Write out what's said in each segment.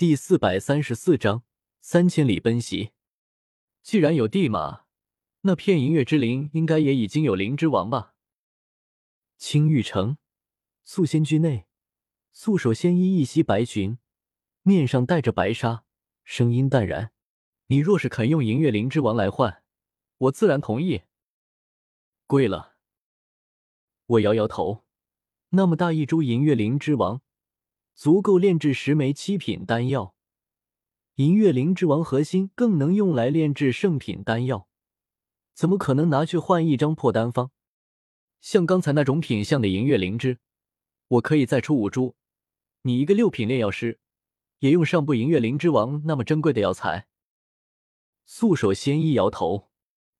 第四百三十四章三千里奔袭。既然有地马，那片银月之灵应该也已经有灵之王吧？青玉城素仙居内，素手仙衣一袭白裙，面上带着白纱，声音淡然：“你若是肯用银月灵之王来换，我自然同意。”贵了。我摇摇头，那么大一株银月灵之王。足够炼制十枚七品丹药，银月灵之王核心更能用来炼制圣品丹药，怎么可能拿去换一张破丹方？像刚才那种品相的银月灵芝，我可以再出五株。你一个六品炼药师，也用上不银月灵之王那么珍贵的药材？素手仙一摇头，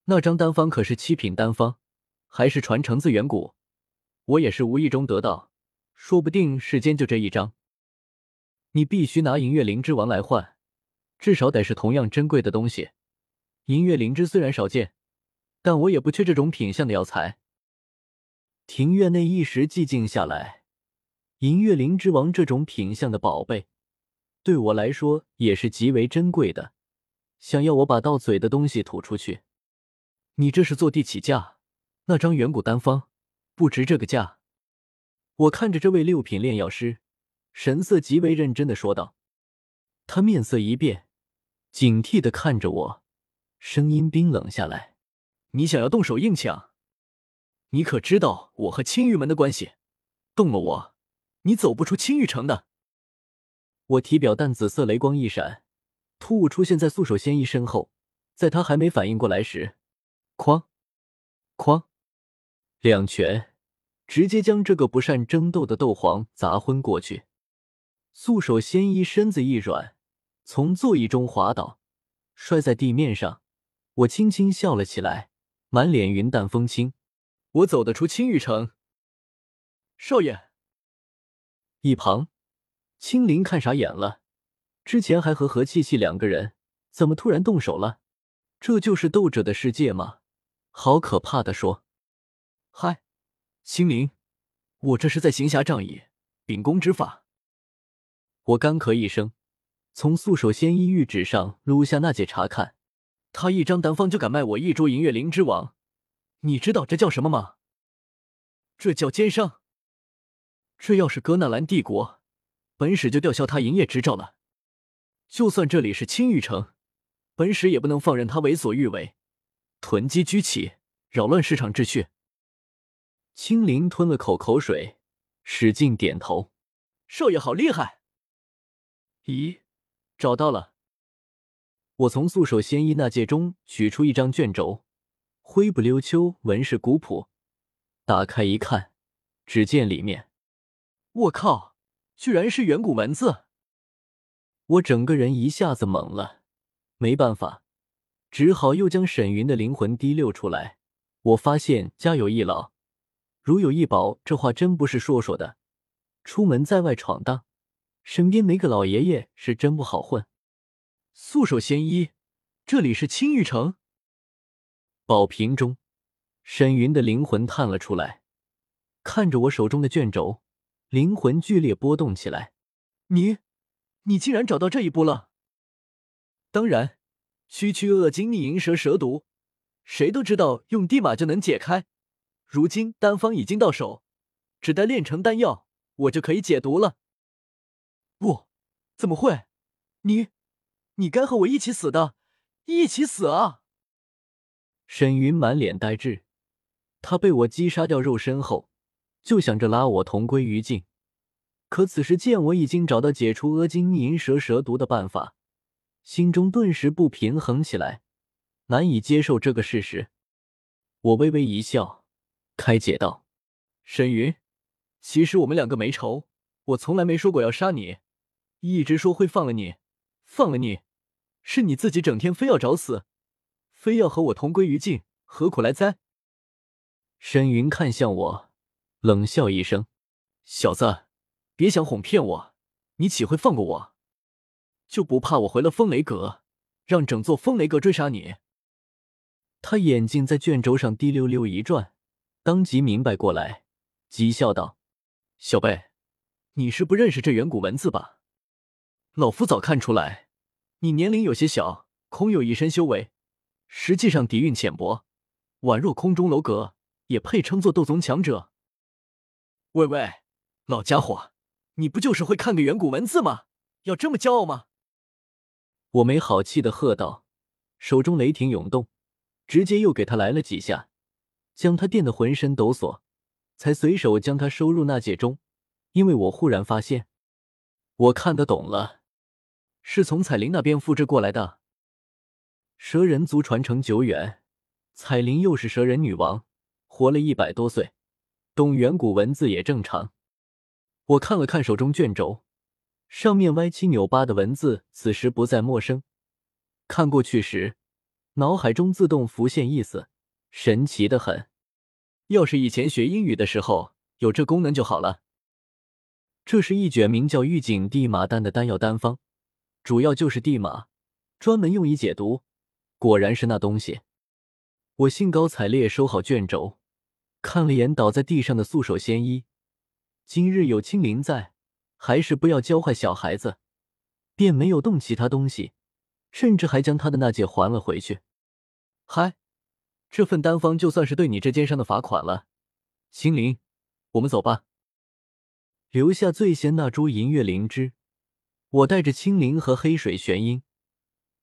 那张丹方可是七品丹方，还是传承自远古，我也是无意中得到，说不定世间就这一张。你必须拿银月灵芝王来换，至少得是同样珍贵的东西。银月灵芝虽然少见，但我也不缺这种品相的药材。庭院内一时寂静下来。银月灵芝王这种品相的宝贝，对我来说也是极为珍贵的。想要我把到嘴的东西吐出去？你这是坐地起价？那张远古丹方不值这个价。我看着这位六品炼药师。神色极为认真的说道，他面色一变，警惕的看着我，声音冰冷下来：“你想要动手硬抢？你可知道我和青玉门的关系？动了我，你走不出青玉城的。”我体表淡紫色雷光一闪，突兀出现在素手仙衣身后，在他还没反应过来时，哐，哐，两拳直接将这个不善争斗的斗皇砸昏过去。素手仙衣身子一软，从座椅中滑倒，摔在地面上。我轻轻笑了起来，满脸云淡风轻。我走得出青玉城，少爷。一旁，青灵看傻眼了。之前还和何气气两个人，怎么突然动手了？这就是斗者的世界吗？好可怕的说。嗨，青灵，我这是在行侠仗义，秉公执法。我干咳一声，从素手仙衣玉指上撸下那戒查看，他一张丹方就敢卖我一株银月灵之王，你知道这叫什么吗？这叫奸商。这要是搁纳兰帝国，本使就吊销他营业执照了。就算这里是青玉城，本使也不能放任他为所欲为，囤积居奇，扰乱市场秩序。青灵吞了口口水，使劲点头，少爷好厉害。咦，找到了！我从素手仙衣那戒中取出一张卷轴，灰不溜秋，纹饰古朴。打开一看，只见里面，我靠，居然是远古文字！我整个人一下子懵了，没办法，只好又将沈云的灵魂滴溜出来。我发现家有一老，如有一宝，这话真不是说说的。出门在外闯荡。身边没个老爷爷是真不好混。素手仙衣，这里是青玉城。宝瓶中，沈云的灵魂探了出来，看着我手中的卷轴，灵魂剧烈波动起来。你，你竟然找到这一步了？当然，区区恶金逆银蛇蛇毒，谁都知道用地马就能解开。如今丹方已经到手，只待炼成丹药，我就可以解毒了。不，怎么会？你，你该和我一起死的，一起死啊！沈云满脸呆滞，他被我击杀掉肉身后，就想着拉我同归于尽。可此时见我已经找到解除阿金银蛇蛇毒的办法，心中顿时不平衡起来，难以接受这个事实。我微微一笑，开解道：“沈云，其实我们两个没仇，我从来没说过要杀你。”一直说会放了你，放了你，是你自己整天非要找死，非要和我同归于尽，何苦来哉？沈云看向我，冷笑一声：“小子，别想哄骗我，你岂会放过我？就不怕我回了风雷阁，让整座风雷阁追杀你？”他眼睛在卷轴上滴溜溜一转，当即明白过来，讥笑道：“小贝，你是不认识这远古文字吧？”老夫早看出来，你年龄有些小，空有一身修为，实际上底蕴浅薄，宛若空中楼阁，也配称作斗宗强者？喂喂，老家伙，你不就是会看个远古文字吗？要这么骄傲吗？我没好气的喝道，手中雷霆涌动，直接又给他来了几下，将他电得浑身抖擞，才随手将他收入纳戒中。因为我忽然发现，我看得懂了，是从彩铃那边复制过来的。蛇人族传承久远，彩铃又是蛇人女王，活了一百多岁。懂远古文字也正常。我看了看手中卷轴，上面歪七扭八的文字，此时不再陌生。看过去时，脑海中自动浮现意思，神奇的很。要是以前学英语的时候有这功能就好了。这是一卷名叫《玉锦地马丹》的丹药单方，主要就是地马，专门用以解毒。果然是那东西。我兴高采烈收好卷轴。看了眼倒在地上的素手仙衣，今日有青灵在，还是不要教坏小孩子，便没有动其他东西，甚至还将他的那戒还了回去。嗨，这份丹方就算是对你这奸商的罚款了。青灵，我们走吧。留下最先那株银月灵芝，我带着青灵和黑水玄鹰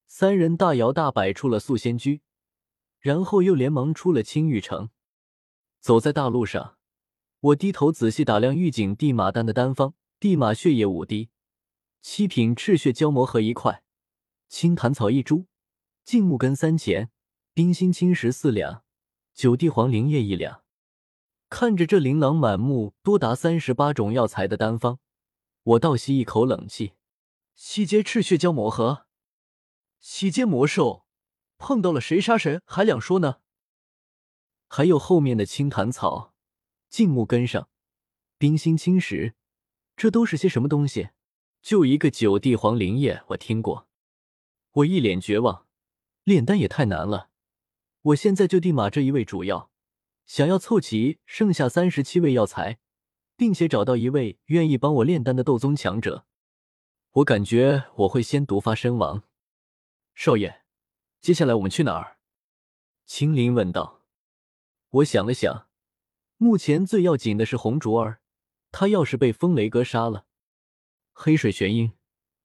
三人大摇大摆出了素仙居，然后又连忙出了青玉城。走在大路上，我低头仔细打量玉井地马丹的丹方：地马血液五滴，七品赤血胶膜核一块，青檀草一株，净木根三钱，冰心青石四两，九地黄灵叶一两。看着这琳琅满目、多达三十八种药材的丹方，我倒吸一口冷气。西阶赤血蛟魔核，西阶魔兽，碰到了谁杀谁还两说呢？还有后面的青檀草、静木根上、冰心青石，这都是些什么东西？就一个九地黄灵液，我听过。我一脸绝望，炼丹也太难了。我现在就地马这一位主要，想要凑齐剩下三十七味药材，并且找到一位愿意帮我炼丹的斗宗强者，我感觉我会先毒发身亡。少爷，接下来我们去哪儿？青林问道。我想了想，目前最要紧的是红竹儿，他要是被风雷哥杀了，黑水玄鹰、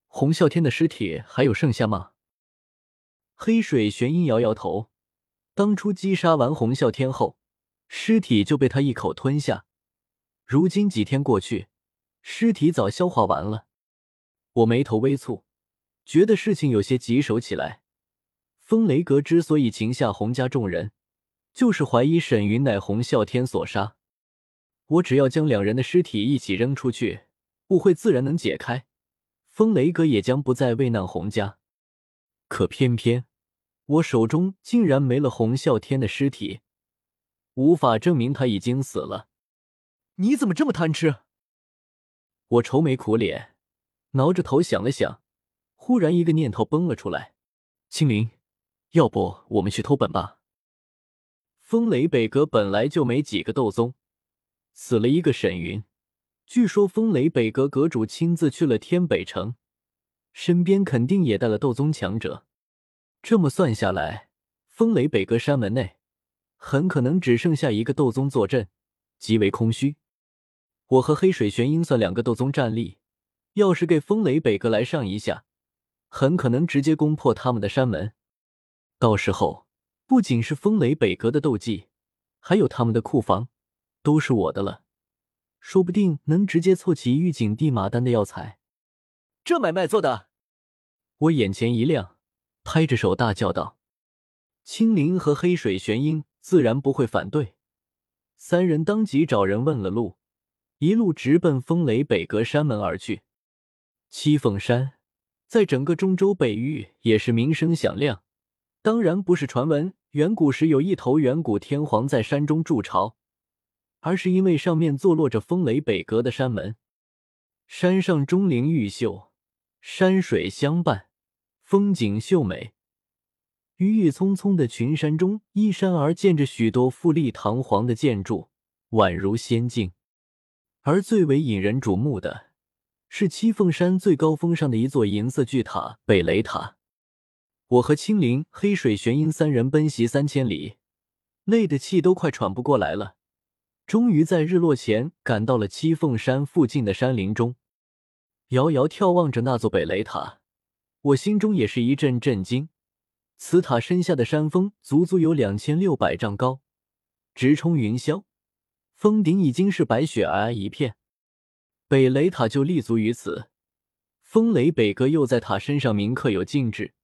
洪啸天的尸体还有剩下吗？黑水玄鹰摇摇头，当初击杀完洪啸天后，尸体就被他一口吞下，如今几天过去，尸体早消化完了。我眉头微蹙，觉得事情有些棘手起来。风雷阁之所以擒下洪家众人。就是怀疑沈云乃洪啸天所杀，我只要将两人的尸体一起扔出去，误会自然能解开，风雷阁也将不再为难洪家。可偏偏我手中竟然没了洪啸天的尸体，无法证明他已经死了。你怎么这么贪吃？我愁眉苦脸，挠着头想了想，忽然一个念头蹦了出来：青灵，要不我们去偷本吧？风雷北阁本来就没几个斗宗，死了一个沈云。据说风雷北阁阁主亲自去了天北城，身边肯定也带了斗宗强者。这么算下来，风雷北阁山门内很可能只剩下一个斗宗坐镇，极为空虚。我和黑水玄鹰算两个斗宗战力，要是给风雷北阁来上一下，很可能直接攻破他们的山门。到时候。不仅是风雷北阁的斗技，还有他们的库房，都是我的了。说不定能直接凑齐御景地马丹的药材。这买卖做的，我眼前一亮，拍着手大叫道：“青灵和黑水玄鹰自然不会反对。”三人当即找人问了路，一路直奔风雷北阁山门而去。七凤山在整个中州北域也是名声响亮，当然不是传闻。远古时有一头远古天皇在山中筑巢，而是因为上面坐落着风雷北阁的山门。山上钟灵毓秀，山水相伴，风景秀美。郁郁葱葱的群山中，依山而建着许多富丽堂皇的建筑，宛如仙境。而最为引人瞩目的是七凤山最高峰上的一座银色巨塔——北雷塔。我和青灵、黑水、玄阴三人奔袭三千里，累得气都快喘不过来了。终于在日落前赶到了七凤山附近的山林中，遥遥眺望着那座北雷塔，我心中也是一阵震惊。此塔身下的山峰足足有两千六百丈高，直冲云霄，峰顶已经是白雪皑皑一片。北雷塔就立足于此，风雷北阁又在塔身上铭刻有禁制，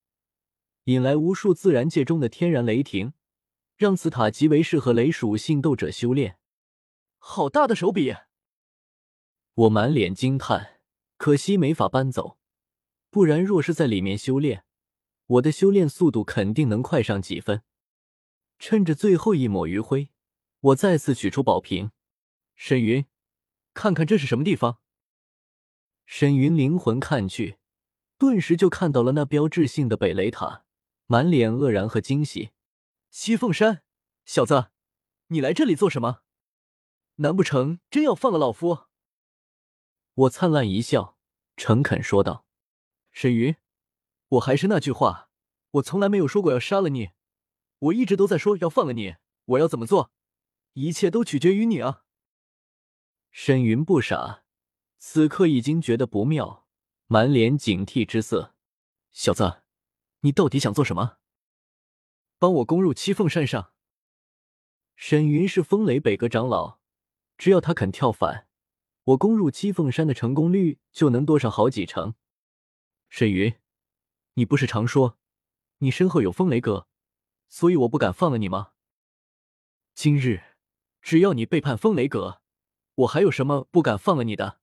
引来无数自然界中的天然雷霆，让此塔极为适合雷属性斗者修炼。好大的手笔！我满脸惊叹，可惜没法搬走，不然若是在里面修炼，我的修炼速度肯定能快上几分。趁着最后一抹余晖，我再次取出宝瓶。沈云，看看这是什么地方？沈云灵魂看去，顿时就看到了那标志性的北雷塔，满脸愕然和惊喜。西凤山，小子，你来这里做什么？难不成真要放了老夫？我灿烂一笑，诚恳说道：“沈云，我还是那句话，我从来没有说过要杀了你，我一直都在说要放了你。我要怎么做，一切都取决于你啊！”沈云不傻，此刻已经觉得不妙，满脸警惕之色：“小子，你到底想做什么？帮我攻入七凤山上？”沈云是风雷北阁长老。只要他肯跳反，我攻入七凤山的成功率就能多上好几成。沈云，你不是常说你身后有风雷阁，所以我不敢放了你吗？今日只要你背叛风雷阁，我还有什么不敢放了你的？